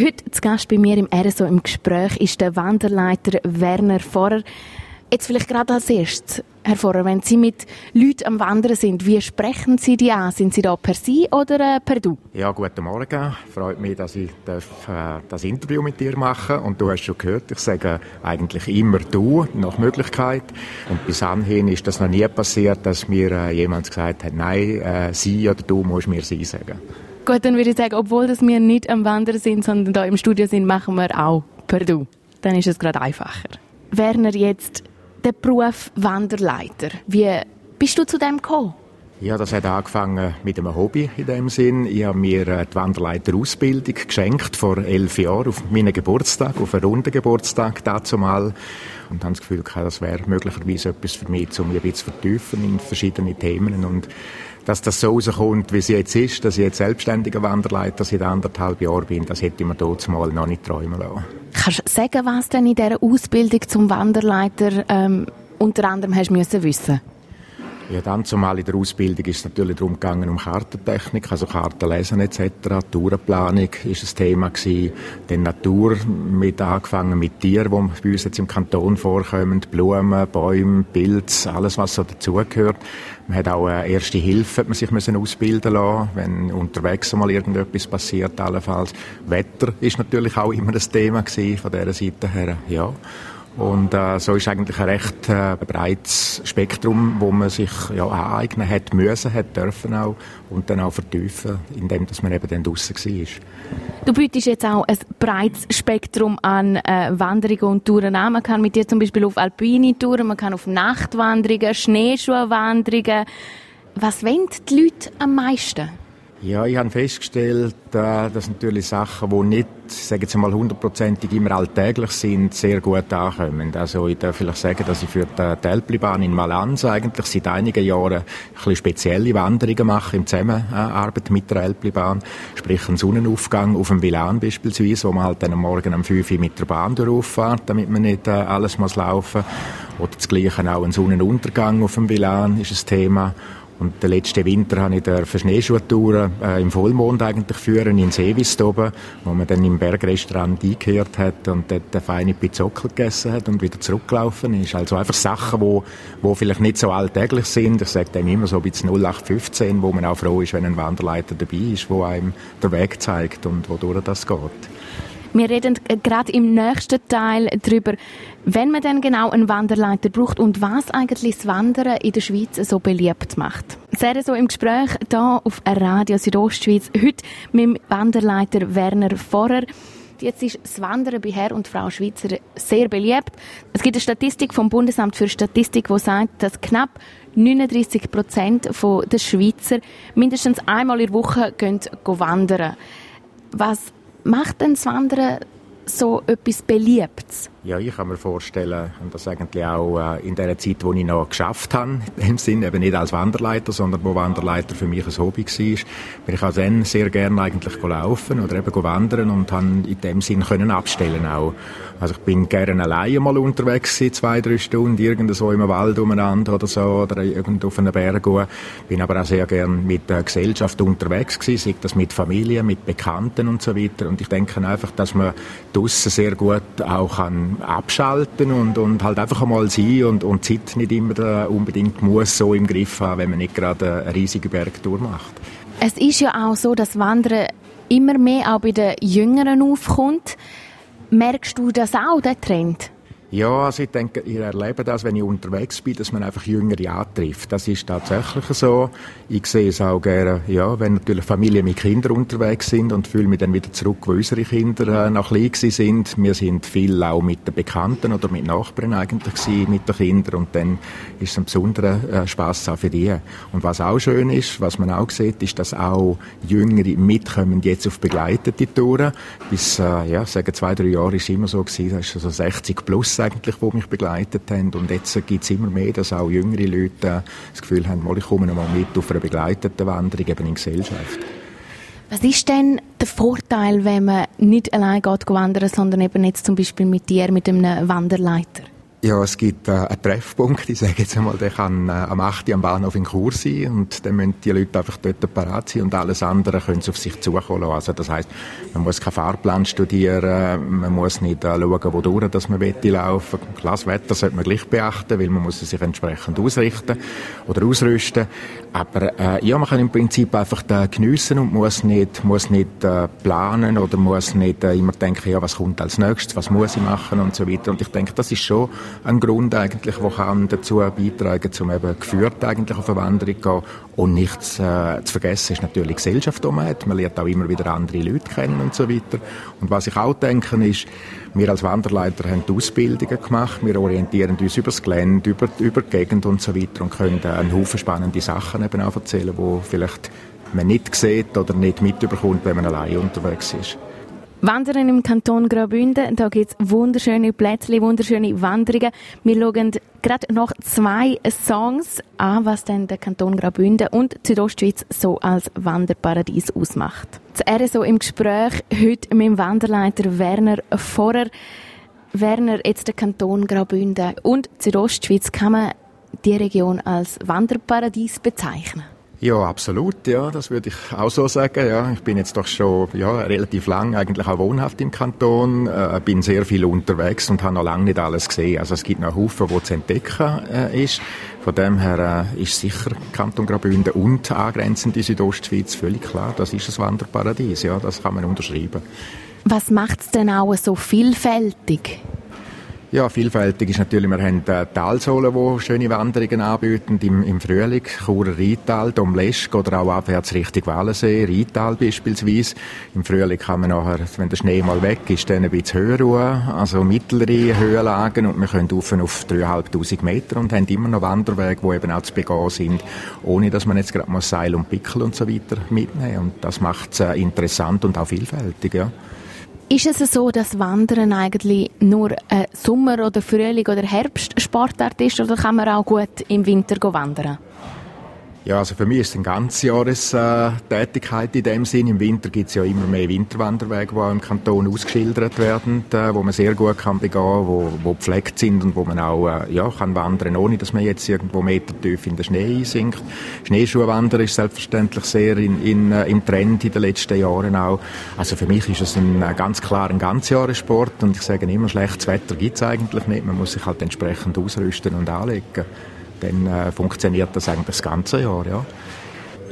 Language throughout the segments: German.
Heute zu Gast bei mir im RSO im Gespräch ist der Wanderleiter Werner Vorer. Jetzt vielleicht gerade als erstes, Herr Vorer, wenn Sie mit Leuten am Wandern sind, wie sprechen Sie die an? Sind Sie da per Sie oder äh, per Du? Ja, guten Morgen. Freut mich, dass ich darf, äh, das Interview mit dir machen Und du hast schon gehört, ich sage eigentlich immer Du, nach Möglichkeit. Und bis anhin ist das noch nie passiert, dass mir äh, jemand gesagt hat, nein, äh, Sie oder Du musst mir Sie sagen. Gut, dann würde ich sagen, obwohl dass wir nicht am Wandern sind, sondern da im Studio sind, machen wir auch per Du. Dann ist es gerade einfacher. Werner, jetzt der Beruf Wanderleiter. Wie bist du zu dem gekommen? Ja, das hat angefangen mit einem Hobby in dem Sinn. Ich habe mir äh, die Wanderleiterausbildung geschenkt vor elf Jahren auf meinen Geburtstag, auf einen runden Geburtstag dazu mal und habe das Gefühl, das wäre möglicherweise etwas für mich, um mich ein bisschen zu vertiefen in verschiedene Themen und dass das so rauskommt, wie es jetzt ist, dass ich jetzt selbstständiger Wanderleiter seit anderthalb Jahren bin, das hätte ich mir dort mal noch nicht träumen lassen. Kannst du sagen, was denn in dieser Ausbildung zum Wanderleiter ähm, unter anderem hast müssen wissen ja, dann zumal in der Ausbildung ist es natürlich darum gegangen, um Kartentechnik, also Kartenlesen etc., Tourenplanung ist ein Thema gewesen, dann Natur mit angefangen mit Tieren, die bei uns jetzt im Kanton vorkommen, Blumen, Bäume, Pilz, alles was so dazugehört. Man hat auch eine erste Hilfe, hat man sich müssen ausbilden lassen, wenn unterwegs mal irgendetwas passiert, allenfalls. Wetter ist natürlich auch immer das Thema gewesen, von dieser Seite her, ja. Und äh, so ist eigentlich ein recht äh, breites Spektrum, wo man sich ja, aneignen hat müssen, hat dürfen auch und dann auch vertiefen, indem dass man eben dann draussen war. Du bietest jetzt auch ein breites Spektrum an äh, Wanderungen und Touren an. Man kann mit dir zum Beispiel auf alpine Touren, man kann auf Nachtwanderungen, Schneeschuhwanderungen. Was wollen die Leute am meisten? Ja, ich habe festgestellt, äh, dass natürlich Sachen, die nicht, sagen wir mal, hundertprozentig immer alltäglich sind, sehr gut ankommen. Also ich darf vielleicht sagen, dass ich für die Telplibahn in Malanza eigentlich seit einigen Jahren ein bisschen spezielle Wanderungen mache im Zusammenarbeit mit der Telplibahn. Sprich einen Sonnenaufgang auf dem Vilan beispielsweise, wo man halt dann am Morgen um 5 Uhr mit der Bahn durchfährt, damit man nicht äh, alles muss laufen. Oder das Gleiche auch ein Sonnenuntergang auf dem Vilan ist ein Thema. Und den letzten Winter habe ich für Schneeschuhtouren äh, im Vollmond eigentlich führen, in Seewist oben, wo man dann im Bergrestaurant eingekehrt hat und dort eine feine Pizzockel gegessen hat und wieder zurückgelaufen ist. Also einfach Sachen, wo, wo vielleicht nicht so alltäglich sind. Ich sage dem immer so bisschen 0815, wo man auch froh ist, wenn ein Wanderleiter dabei ist, wo einem der Weg zeigt und wodurch das geht. Wir reden gerade im nächsten Teil darüber, wenn man dann genau einen Wanderleiter braucht und was eigentlich das Wandern in der Schweiz so beliebt macht. Sehr so im Gespräch hier auf Radio Südostschweiz. Heute mit dem Wanderleiter Werner Vorer. Jetzt ist das Wandern bei Herr und Frau Schweizer sehr beliebt. Es gibt eine Statistik vom Bundesamt für Statistik, die sagt, dass knapp 39 Prozent der Schweizer mindestens einmal in der Woche gehen wandern. Was macht denn das Wandern so etwas Beliebtes? Ja, ich kann mir vorstellen, und das eigentlich auch äh, in der Zeit, wo ich noch geschafft habe, dem Sinn, eben nicht als Wanderleiter, sondern wo Wanderleiter für mich ein Hobby war, bin ich auch dann sehr gerne eigentlich laufen oder eben wandern und habe in dem Sinn können abstellen auch. Also ich bin gerne alleine mal unterwegs gewesen, zwei, drei Stunden, irgendwo im Wald umeinander oder so, oder irgendwo auf einem Berg gehen. Bin aber auch sehr gerne mit der Gesellschaft unterwegs gewesen, sei das mit Familie, mit Bekannten und so weiter. Und ich denke einfach, dass man draussen sehr gut auch kann abschalten und, und halt einfach einmal sein und, und Zeit nicht immer unbedingt muss so im Griff haben, wenn man nicht gerade eine riesige Bergtour macht. Es ist ja auch so, dass Wandern immer mehr auch bei den Jüngeren aufkommt. Merkst du das auch, der Trend? Ja, also ich denke, ich erlebe das, wenn ich unterwegs bin, dass man einfach Jüngere antrifft. Das ist tatsächlich so. Ich sehe es auch gerne, ja, wenn natürlich Familien mit Kindern unterwegs sind und fühle mich dann wieder zurück, wo unsere Kinder äh, noch klein sind. Wir sind viel auch mit den Bekannten oder mit Nachbarn eigentlich gewesen, mit den Kindern und dann ist es ein besonderer äh, Spass auch für die. Und was auch schön ist, was man auch sieht, ist, dass auch Jüngere mitkommen jetzt auf begleitete Touren. Bis, äh, ja, sagen zwei, drei Jahre ist es immer so gewesen, das ist so 60 plus eigentlich, die mich begleitet haben. Und jetzt gibt es immer mehr, dass auch jüngere Leute das Gefühl haben, ich komme mal mit auf eine begleitete Wanderung eben in Gesellschaft. Was ist denn der Vorteil, wenn man nicht allein geht wandern, sondern eben jetzt zum Beispiel mit dir, mit einem Wanderleiter? Ja, es gibt äh, einen Treffpunkt, ich sage jetzt einmal, der kann äh, am 8. Uhr am Bahnhof in Chur sein und dann müssen die Leute einfach dort parat sein und alles andere können sie auf sich zukommen lassen. Also das heißt, man muss keinen Fahrplan studieren, man muss nicht äh, schauen, wo durch dass man will laufen. Das Wetter sollte man gleich beachten, weil man muss sich entsprechend ausrichten oder ausrüsten. Aber äh, ja, man kann im Prinzip einfach da geniessen und muss nicht, muss nicht äh, planen oder muss nicht äh, immer denken, ja, was kommt als nächstes, was muss ich machen und so weiter. Und ich denke, das ist schon ein Grund eigentlich, der kann dazu beitragen, zum eben geführt eigentlich auf eine Wanderung zu gehen. Und nichts äh, zu vergessen ist natürlich die Gesellschaft, die man hat. Man lernt auch immer wieder andere Leute kennen und so weiter. Und was ich auch denke, ist, wir als Wanderleiter haben Ausbildungen gemacht. Wir orientieren uns über das Gelände, über, über die Gegend und so weiter und können einen Haufen spannende Sachen eben auch erzählen, die vielleicht man nicht sieht oder nicht mitbekommt, wenn man allein unterwegs ist. Wandern im Kanton Graubünden, da gibt es wunderschöne Plätze, wunderschöne Wanderungen. Wir schauen gerade noch zwei Songs an, was denn der Kanton Graubünden und die Südostschweiz so als Wanderparadies ausmacht. Das RSO im Gespräch heute mit dem Wanderleiter Werner Vorer. Werner, jetzt der Kanton Graubünden und die Südostschweiz, kann man die Region als Wanderparadies bezeichnen? Ja, absolut, ja, das würde ich auch so sagen. Ja, ich bin jetzt doch schon ja, relativ lang eigentlich auch wohnhaft im Kanton, äh, bin sehr viel unterwegs und habe noch lange nicht alles gesehen. Also es gibt noch Haufen, wo zu entdecken äh, ist. Von dem her äh, ist sicher Kanton Graubünden und angrenzend die Südostschweiz völlig klar. Das ist ein Wanderparadies, ja, das kann man unterschreiben. Was macht es denn auch so vielfältig? Ja, vielfältig ist natürlich, wir haben äh, Talsohlen, die schöne Wanderungen anbieten im, im Frühling, Churer Rheintal, Domleschg oder auch abwärts Richtung Wallensee, Rheintal beispielsweise. Im Frühling kann man nachher, wenn der Schnee mal weg ist, dann ein bisschen höher ruhen, also mittlere Höhenlagen und wir können rauf auf 3'500 Meter und haben immer noch Wanderwege, die eben auch zu begehen sind, ohne dass man jetzt gerade mal Seil und Pickel und so weiter mitnehmen. Und das macht es äh, interessant und auch vielfältig, ja. Ist es so, dass Wandern eigentlich nur ein Sommer- oder Frühling- oder Herbstsportart ist oder kann man auch gut im Winter wandern? Ja, also für mich ist es eine Ganzjahrestätigkeit in dem Sinn. Im Winter gibt es ja immer mehr Winterwanderwege, die im Kanton ausgeschildert werden, äh, wo man sehr gut kann begehen, wo, wo gepflegt sind und wo man auch äh, ja, kann wandern, ohne dass man jetzt irgendwo metertief in den Schnee einsinkt. Schneeschuhwandern ist selbstverständlich sehr in, in, äh, im Trend in den letzten Jahren auch. Also für mich ist es ein, ganz klar ein Ganzjahressport und ich sage immer, schlechtes Wetter gibt es eigentlich nicht. Man muss sich halt entsprechend ausrüsten und anlegen dann äh, funktioniert das eigentlich das ganze Jahr. Ja.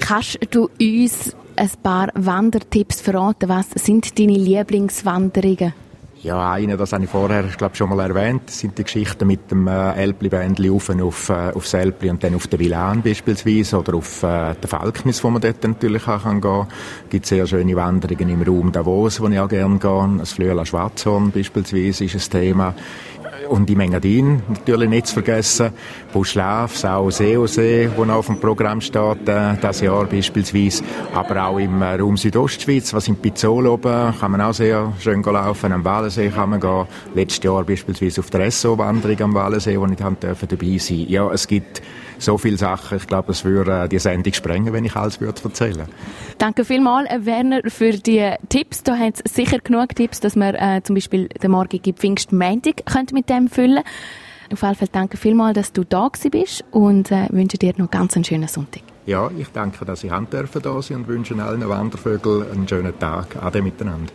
Kannst du uns ein paar Wandertipps verraten? Was sind deine Lieblingswanderungen? Ja, eine, das habe ich vorher, ich glaube, schon mal erwähnt, sind die Geschichten mit dem äh, Elbli-Bändli auf, auf, äh, aufs Elbli und dann auf den Villan beispielsweise oder auf äh, den Falknis, wo man dort natürlich auch kann gehen Es gibt sehr schöne Wanderungen im Raum Davos, wo ich auch gerne gehe. Das Flüela Schwarzhorn beispielsweise ist ein Thema und die Mengadin natürlich nicht zu vergessen. Buschlaf, Sau Seosee, wo noch auf dem Programm steht, äh, das Jahr beispielsweise. Aber auch im äh, Raum Südostschweiz, was in Pizzol oben, kann man auch sehr schön laufen. Am Walensee kann man gehen. Letztes Jahr beispielsweise auf der Esso-Wanderung am Walensee, wo ich dabei sein Ja, es gibt so viele Sachen. Ich glaube, es würde äh, die Sendung sprengen, wenn ich alles würde erzählen Danke vielmals, äh, Werner, für die Tipps. Da hat es sicher genug Tipps, dass man äh, zum Beispiel den morgigen Pfingstmontag mit dem füllen Auf jeden Fall danke vielmals, dass du da bist und äh, wünsche dir noch ganz einen schönen Sonntag. Ja, ich danke, dass ich da sein und wünsche allen Wandervögeln einen schönen Tag. Ade miteinander.